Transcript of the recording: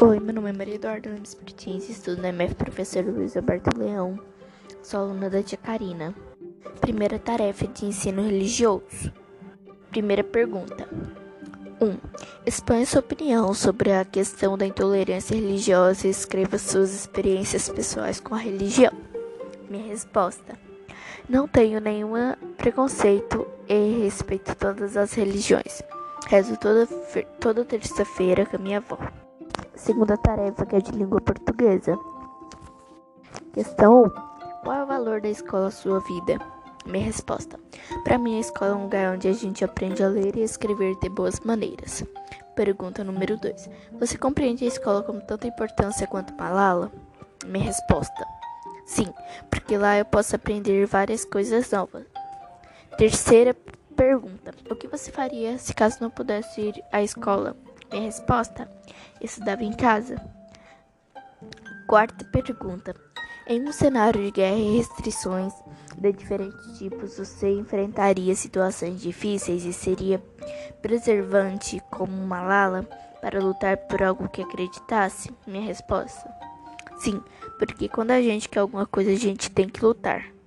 Oi, meu nome é Maria Eduardo Lemos Martins, estudo na MF Professor Luiz Alberto Leão, sou aluna da tia Karina. Primeira tarefa de ensino religioso. Primeira pergunta. 1. Um, exponha sua opinião sobre a questão da intolerância religiosa e escreva suas experiências pessoais com a religião. Minha resposta. Não tenho nenhum preconceito e respeito todas as religiões. Rezo toda, toda terça-feira com a minha avó. Segunda tarefa, que é de língua portuguesa. Questão 1. Qual é o valor da escola à sua vida? Minha resposta. Para mim, a escola é um lugar onde a gente aprende a ler e escrever de boas maneiras. Pergunta número 2. Você compreende a escola como tanta importância quanto Malala? Minha resposta. Sim, porque lá eu posso aprender várias coisas novas. Terceira pergunta. O que você faria se caso não pudesse ir à escola? Minha resposta: estudava em casa. Quarta pergunta: em um cenário de guerra e restrições de diferentes tipos, você enfrentaria situações difíceis e seria preservante como uma Lala para lutar por algo que acreditasse? Minha resposta: sim, porque quando a gente quer alguma coisa, a gente tem que lutar.